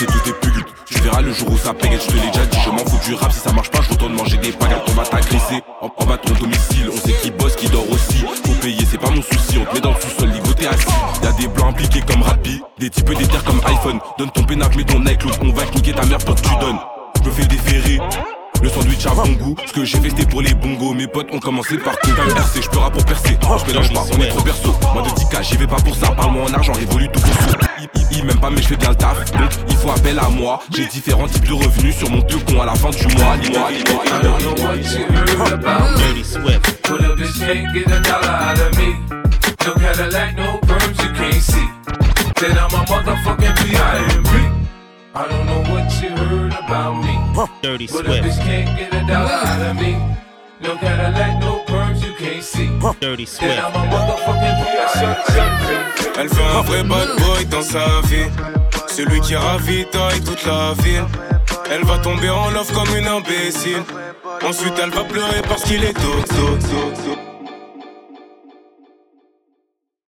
C'est tous pulls. Tu verras le jour où ça paye, je te l'ai déjà dit, je m'en fous du rap, si ça marche pas, je retourne manger des pagates, on va t'agresser. En, en bas ton domicile, on sait qui bosse, qui dort aussi. Faut payer, c'est mais dans le sous-sol, ligoté assis. Y'a des blancs impliqués comme Rappi, des types des terres comme iPhone. Donne ton pénacle, mets ton iCloud, on va niquer ta mère pour que tu donnes. Je me fais déférer. Le sandwich a bon goût, ce que j'ai fait c'était pour les bongos. Mes potes ont commencé par tout RC, je peux pour percer. Je mélange pas, on est trop perso. Moi de 10K, j'y vais pas pour ça. Parle-moi en argent, révolue tout pour Il, il, m'aime pas, mais je fais bien le taf. Donc il faut appel à moi. J'ai différents types de revenus sur mon con à la fin du mois. Dis-moi, Dirty Swift. Put up this can't get a dollar out of me. No Cadillac, no perms you can't see. Then I'm a motherfucking B.I.M.B. I don't know what you heard about me. Dirty but Swift. a bitch can't get a dollar out of me. No Cadillac, no perms you can't see. Dirty Then I'm a motherfucking. Elle fait un vrai bad boy dans sa vie. Celui qui ravitaille toute la ville. Elle va tomber en love comme une imbécile. Ensuite, elle va pleurer parce qu'il est tôt, tôt, tôt, tôt.